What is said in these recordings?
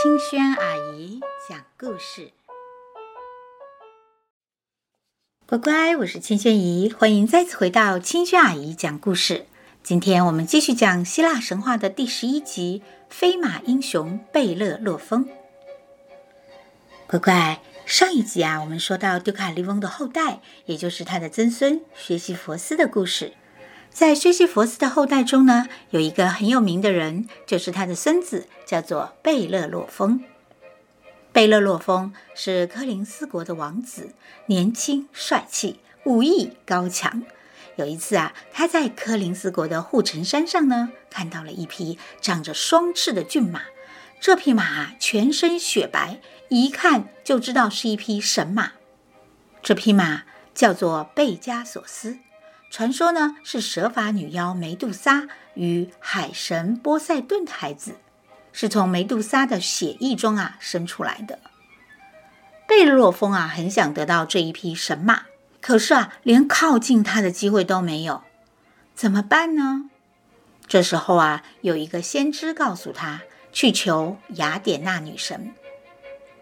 清轩阿姨讲故事，乖乖，我是青萱姨，欢迎再次回到清轩阿姨讲故事。今天我们继续讲希腊神话的第十一集《飞马英雄贝勒洛风》。乖乖，上一集啊，我们说到丢卡利翁的后代，也就是他的曾孙学习佛斯的故事。在薛西弗斯的后代中呢，有一个很有名的人，就是他的孙子，叫做贝勒洛丰。贝勒洛丰是柯林斯国的王子，年轻帅气，武艺高强。有一次啊，他在柯林斯国的护城山上呢，看到了一匹长着双翅的骏马。这匹马全身雪白，一看就知道是一匹神马。这匹马叫做贝加索斯。传说呢，是蛇发女妖梅杜莎与海神波塞顿的孩子，是从梅杜莎的血液中啊生出来的。贝洛丰啊，很想得到这一匹神马，可是啊，连靠近他的机会都没有，怎么办呢？这时候啊，有一个先知告诉他，去求雅典娜女神。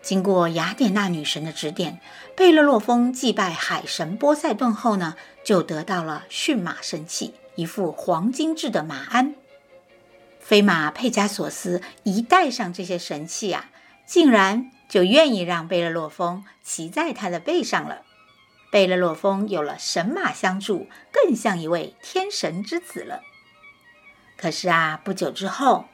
经过雅典娜女神的指点，贝勒洛丰祭拜海神波塞顿后呢，就得到了驯马神器，一副黄金制的马鞍。飞马佩加索斯一戴上这些神器啊，竟然就愿意让贝勒洛丰骑在他的背上了。贝勒洛丰有了神马相助，更像一位天神之子了。可是啊，不久之后，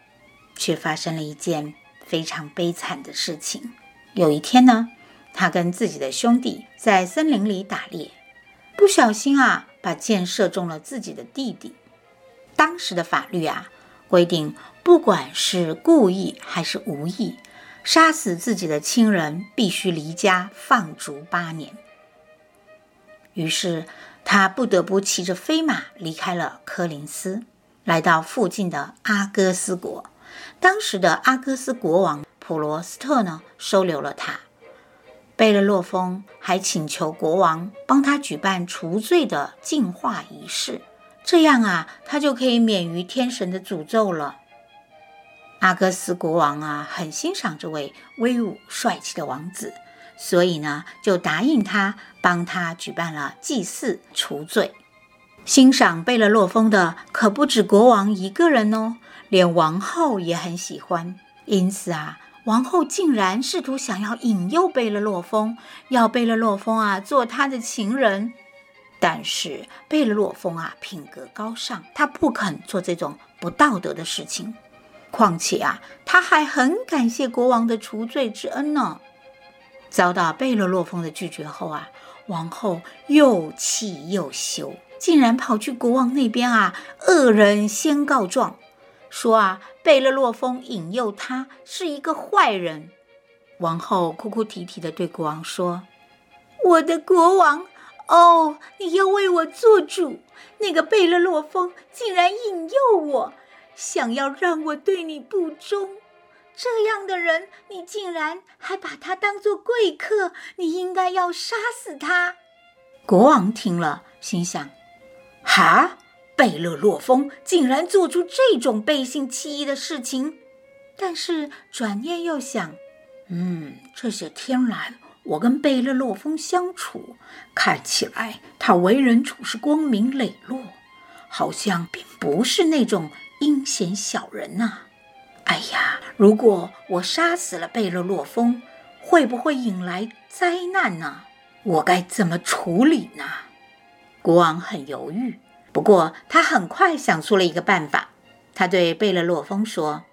却发生了一件非常悲惨的事情。有一天呢，他跟自己的兄弟在森林里打猎，不小心啊，把箭射中了自己的弟弟。当时的法律啊，规定，不管是故意还是无意，杀死自己的亲人，必须离家放逐八年。于是他不得不骑着飞马离开了柯林斯，来到附近的阿哥斯国。当时的阿哥斯国王。普罗斯特呢，收留了他。贝勒洛丰还请求国王帮他举办除罪的净化仪式，这样啊，他就可以免于天神的诅咒了。阿哥斯国王啊，很欣赏这位威武帅气的王子，所以呢，就答应他帮他举办了祭祀除罪。欣赏贝勒洛丰的可不止国王一个人哦，连王后也很喜欢。因此啊。王后竟然试图想要引诱贝勒洛丰，要贝勒洛丰啊做她的情人。但是贝勒洛丰啊品格高尚，他不肯做这种不道德的事情。况且啊，他还很感谢国王的除罪之恩呢。遭到贝勒洛丰的拒绝后啊，王后又气又羞，竟然跑去国王那边啊，恶人先告状。说啊，贝勒洛丰引诱他是一个坏人。王后哭哭啼啼地对国王说：“我的国王，哦，你要为我做主。那个贝勒洛丰竟然引诱我，想要让我对你不忠。这样的人，你竟然还把他当做贵客，你应该要杀死他。”国王听了，心想：“哈？”贝勒洛丰竟然做出这种背信弃义的事情，但是转念又想，嗯，这些天来我跟贝勒洛丰相处，看起来他为人处事光明磊落，好像并不是那种阴险小人呐。哎呀，如果我杀死了贝勒洛丰，会不会引来灾难呢？我该怎么处理呢？国王很犹豫。不过，他很快想出了一个办法。他对贝勒洛丰说：“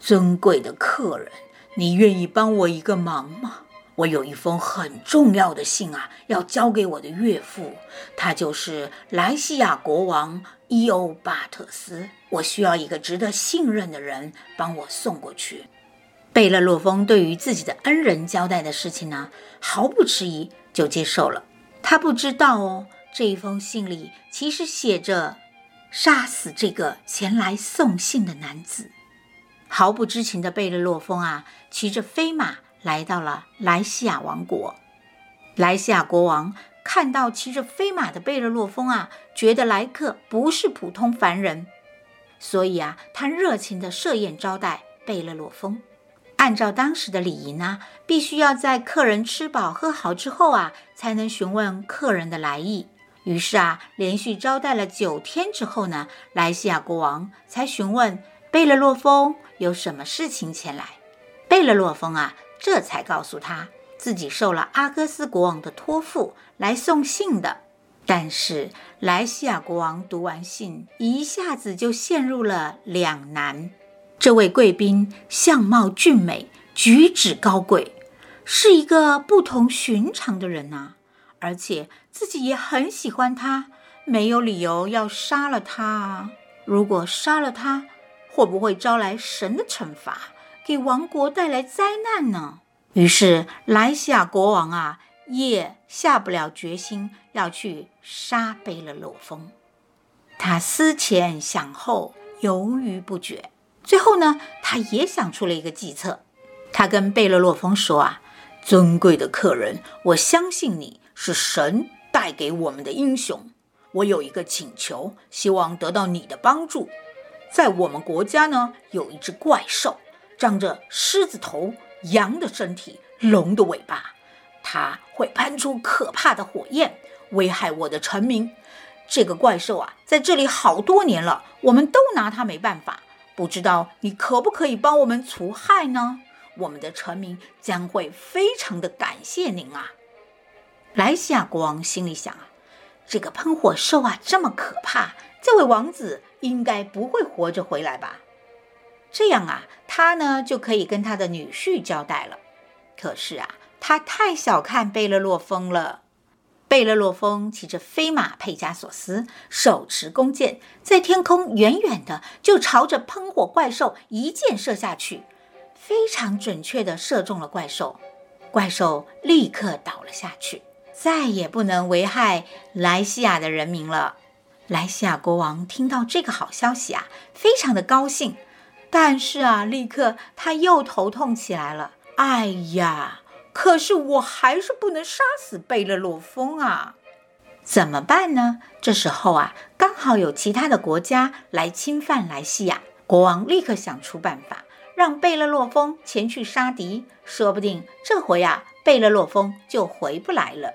尊贵的客人，你愿意帮我一个忙吗？我有一封很重要的信啊，要交给我的岳父，他就是莱西亚国王伊欧巴特斯。我需要一个值得信任的人帮我送过去。”贝勒洛丰对于自己的恩人交代的事情呢，毫不迟疑就接受了。他不知道哦。这一封信里其实写着“杀死这个前来送信的男子”。毫不知情的贝勒洛丰啊，骑着飞马来到了莱西亚王国。莱西亚国王看到骑着飞马的贝勒洛丰啊，觉得来客不是普通凡人，所以啊，他热情地设宴招待贝勒洛丰。按照当时的礼仪呢，必须要在客人吃饱喝好之后啊，才能询问客人的来意。于是啊，连续招待了九天之后呢，莱西亚国王才询问贝勒洛丰有什么事情前来。贝勒洛丰啊，这才告诉他自己受了阿哥斯国王的托付来送信的。但是莱西亚国王读完信，一下子就陷入了两难。这位贵宾相貌俊美，举止高贵，是一个不同寻常的人呐。而且自己也很喜欢他，没有理由要杀了他啊。如果杀了他，会不会招来神的惩罚，给王国带来灾难呢？于是莱西亚国王啊，也下不了决心要去杀贝勒洛丰。他思前想后，犹豫不决。最后呢，他也想出了一个计策。他跟贝勒洛丰说：“啊，尊贵的客人，我相信你。”是神带给我们的英雄。我有一个请求，希望得到你的帮助。在我们国家呢，有一只怪兽，长着狮子头、羊的身体、龙的尾巴，它会喷出可怕的火焰，危害我的臣民。这个怪兽啊，在这里好多年了，我们都拿它没办法。不知道你可不可以帮我们除害呢？我们的臣民将会非常的感谢您啊。莱西亚国王心里想啊，这个喷火兽啊这么可怕，这位王子应该不会活着回来吧？这样啊，他呢就可以跟他的女婿交代了。可是啊，他太小看贝勒洛丰了。贝勒洛丰骑着飞马佩加索斯，手持弓箭，在天空远远的就朝着喷火怪兽一箭射下去，非常准确地射中了怪兽，怪兽立刻倒了下去。再也不能危害莱西亚的人民了。莱西亚国王听到这个好消息啊，非常的高兴。但是啊，立刻他又头痛起来了。哎呀，可是我还是不能杀死贝勒洛丰啊，怎么办呢？这时候啊，刚好有其他的国家来侵犯莱西亚，国王立刻想出办法，让贝勒洛丰前去杀敌，说不定这回啊，贝勒洛丰就回不来了。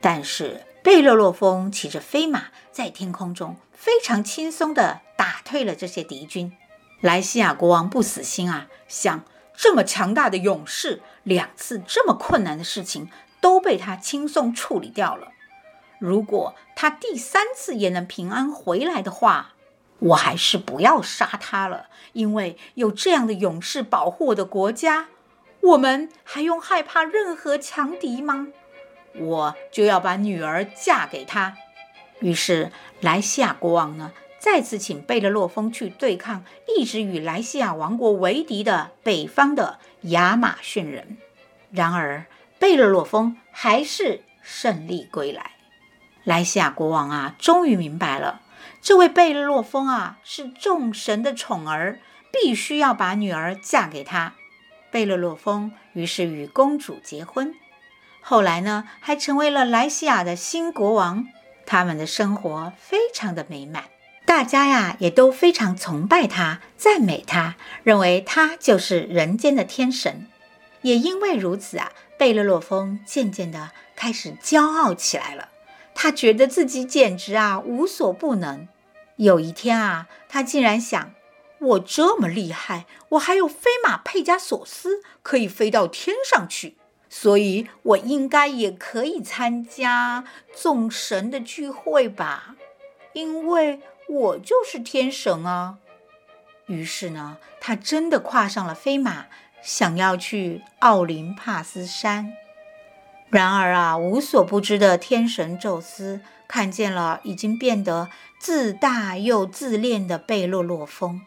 但是贝勒洛丰骑着飞马在天空中非常轻松地打退了这些敌军。莱西亚国王不死心啊，想这么强大的勇士，两次这么困难的事情都被他轻松处理掉了。如果他第三次也能平安回来的话，我还是不要杀他了，因为有这样的勇士保护我的国家，我们还用害怕任何强敌吗？我就要把女儿嫁给他。于是莱西亚国王呢，再次请贝勒洛丰去对抗一直与莱西亚王国为敌的北方的亚马逊人。然而贝勒洛丰还是胜利归来。莱西亚国王啊，终于明白了，这位贝勒洛丰啊是众神的宠儿，必须要把女儿嫁给他。贝勒洛丰于是与公主结婚。后来呢，还成为了莱西亚的新国王。他们的生活非常的美满，大家呀也都非常崇拜他、赞美他，认为他就是人间的天神。也因为如此啊，贝勒洛丰渐渐的开始骄傲起来了。他觉得自己简直啊无所不能。有一天啊，他竟然想：我这么厉害，我还有飞马佩加索斯，可以飞到天上去。所以，我应该也可以参加众神的聚会吧，因为我就是天神啊。于是呢，他真的跨上了飞马，想要去奥林帕斯山。然而啊，无所不知的天神宙斯看见了已经变得自大又自恋的贝洛洛风，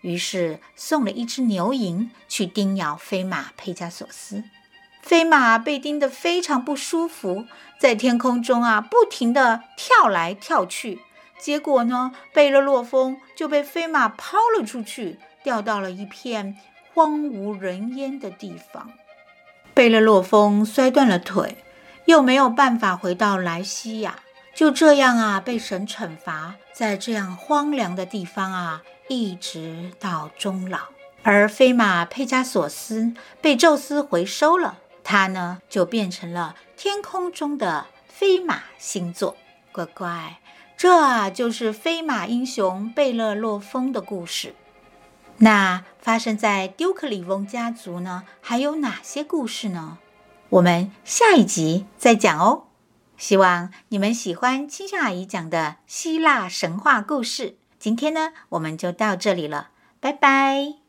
于是送了一只牛蝇去叮咬飞马佩加索斯。飞马被叮得非常不舒服，在天空中啊不停地跳来跳去。结果呢，贝勒洛丰就被飞马抛了出去，掉到了一片荒无人烟的地方。贝勒洛丰摔断了腿，又没有办法回到莱西亚，就这样啊被神惩罚，在这样荒凉的地方啊，一直到终老。而飞马佩加索斯被宙斯回收了，它呢就变成了天空中的飞马星座。乖乖，这就是飞马英雄贝勒洛丰的故事。那发生在丢克里翁家族呢，还有哪些故事呢？我们下一集再讲哦。希望你们喜欢青萱阿姨讲的希腊神话故事。今天呢，我们就到这里了，拜拜。